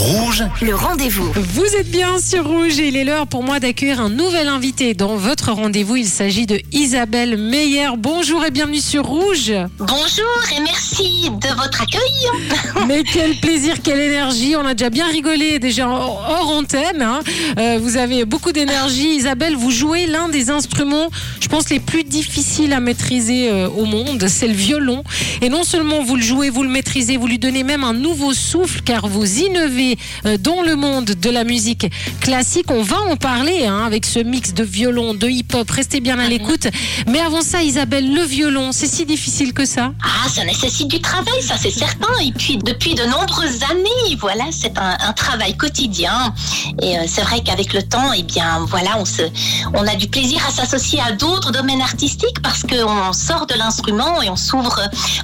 Rouge, le rendez-vous. Vous êtes bien sur Rouge et il est l'heure pour moi d'accueillir un nouvel invité dans votre rendez-vous. Il s'agit de Isabelle Meyer. Bonjour et bienvenue sur Rouge. Bonjour et merci de votre accueil. Mais quel plaisir, quelle énergie. On a déjà bien rigolé déjà hors antenne. Hein. Euh, vous avez beaucoup d'énergie. Isabelle, vous jouez l'un des instruments, je pense, les plus difficiles à maîtriser euh, au monde. C'est le violon. Et non seulement vous le jouez, vous le maîtrisez, vous lui donnez même un nouveau souffle car vous innovez euh, dans le monde de la musique classique. On va en parler hein, avec ce mix de violon, de hip-hop. Restez bien à mhm. l'écoute. Mais avant ça, Isabelle, le violon, c'est si difficile que ça Ah, ça nécessite du travail, ça c'est certain. Et puis depuis de nombreuses années, voilà, c'est un, travail quotidien. Et euh, c'est vrai qu'avec le temps, eh bien, voilà, on se, on a du plaisir à s'associer à d'autres domaines artistiques parce qu'on sort de l'instrument et on s'ouvre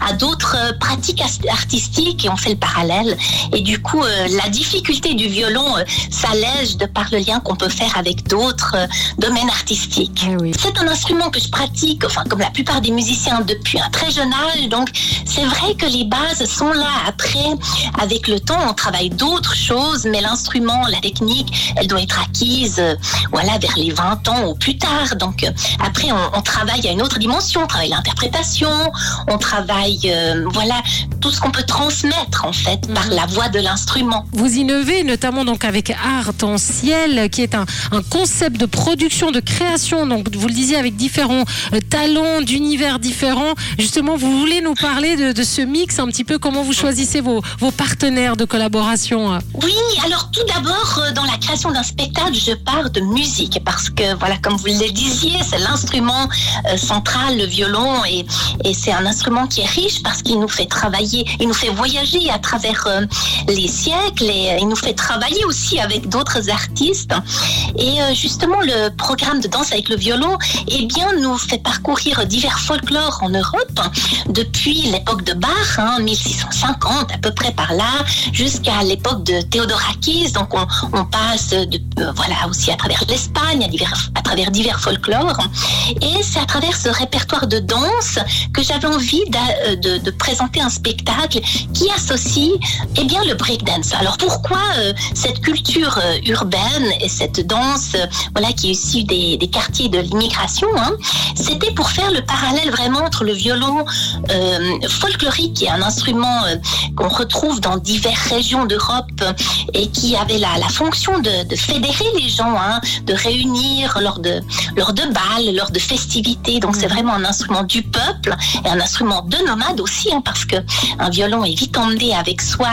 à d'autres pratiques artistiques et on fait le parallèle. Et du coup, euh, la difficulté du violon euh, s'allège de par le lien qu'on peut faire avec d'autres euh, domaines artistiques. Eh c'est un instrument que je pratique, enfin comme la plupart des musiciens depuis un très jeune âge. Donc c'est vrai que les bases sont là. Après, avec le temps, on travaille d'autres choses, mais l'instrument, la technique, elle doit être acquise, euh, voilà, vers les 20 ans ou plus tard. Donc après, on, travaille à une autre dimension. On travaille l'interprétation, on travaille, voilà, tout ce qu'on peut transmettre en fait par mhm. la voix de l'instrument. Vous innovez notamment donc avec Art en ciel, qui est un, concept de production, de création. Donc vous le disiez avec différents euh, talents d'univers différents. Justement, vous voulez nous parler de, ce mix un petit peu comment vous choisissez vos, vos partenaires de collaboration. Hein oui, alors tout d'abord euh, dans la création d'un spectacle, je pars de musique parce que voilà, comme vous le disiez, c'est l'instrument euh, central, le violon, et c'est un instrument qui est riche parce qu'il nous fait travailler, il nous fait voyager à travers les siècles euh, il nous fait travailler aussi avec d'autres artistes. Et euh, justement, le programme de danse avec le violon, eh bien, nous fait parcourir divers folklores en Europe, depuis l'époque de Bach, 1650 hein, à peu près par là, jusqu'à l'époque de Théodorakis. Donc, on, passe euh, voilà, aussi à travers l'Espagne, à, à travers divers folklores. Et c'est à travers ce répertoire de danse que j'avais envie de, de, présenter un spectacle qui associe eh bien, le breakdance. Alors, pourquoi euh, cette culture euh, urbaine et cette danse, euh, voilà, qui est issue des, quartiers de l'immigration, hein, c'était pour faire le parallèle vraiment entre le violon folklorique, qui est un instrument qu'on retrouve dans diverses régions d'Europe et qui avait la, fonction de, fédérer les gens, hein, de réunir lors de lors de balles, lors de festivités. Donc c'est mmh. vraiment un instrument du peuple et un instrument de nomade aussi, hein, parce que un violon est vite emmené avec soi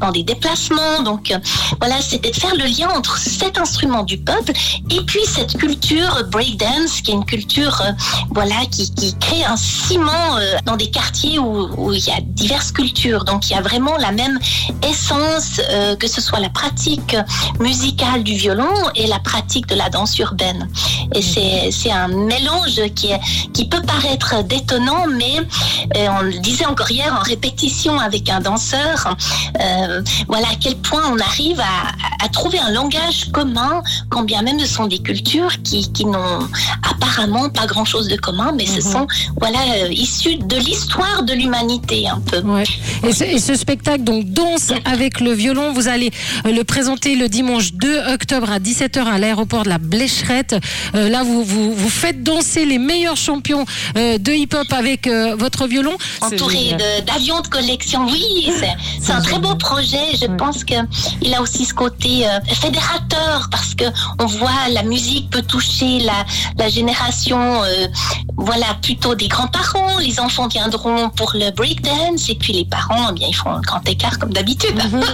dans des déplacements donc euh, voilà, c'était de faire le lien entre cet instrument du peuple et puis cette culture breakdance, qui est une culture euh, voilà qui, crée un ciment euh, dans des quartiers où, il y a diverses cultures. Donc il y a vraiment la même essence, que ce soit la pratique musicale du violon et la pratique de la danse urbaine. Et c'est un mélange qui, est, qui peut paraître détonnant, mais on le disait encore hier en répétition avec un danseur, voilà, quel point on arrive à, trouver un langage commun, quand bien même ce sont des cultures qui, n'ont apparemment pas grand-chose de commun, mais ce mhm. sont voilà euh, issus de l'histoire de l'humanité un peu. Et, ce, spectacle, donc Danse avec le violon, vous allez euh, le présenter le dimanche 2 octobre à 17h à l'aéroport de la Blécherette. Euh, là, vous, vous, faites danser les meilleurs champions de hip-hop avec votre violon. Entouré d'avions de, collection, oui, c'est un très beau projet. Je pense qu'il a aussi ce côté euh, fédérateur parce que on voit la musique peut toucher la, la génération, euh, voilà, plutôt des grands-parents. Les enfants viendront pour le breakdance et puis les parents, eh bien, ils font un grand écart comme d'habitude. Mhm.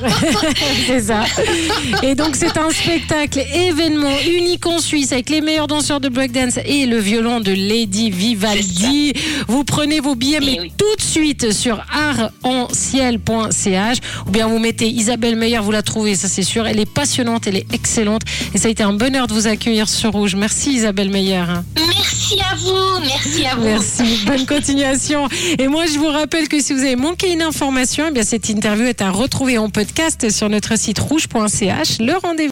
c'est ça. Et donc c'est un spectacle événement unique en Suisse avec les meilleurs danseurs de breakdance et le violon de Lady Vivaldi. Vous prenez vos billets, eh mais tout de suite sur artenciel.ch ou bien vous mettez Isabelle Meilleur, vous la trouvez, ça c'est sûr. Elle est passionnante, elle est excellente. Et ça a été un bonheur de vous accueillir sur Rouge. Merci Isabelle Meyer. Merci à vous, merci à vous. Merci, bonne continuation. Et moi, je vous rappelle que si vous avez manqué une information, eh bien cette interview est à retrouver en podcast sur notre site rouge.ch. Le rendez-vous.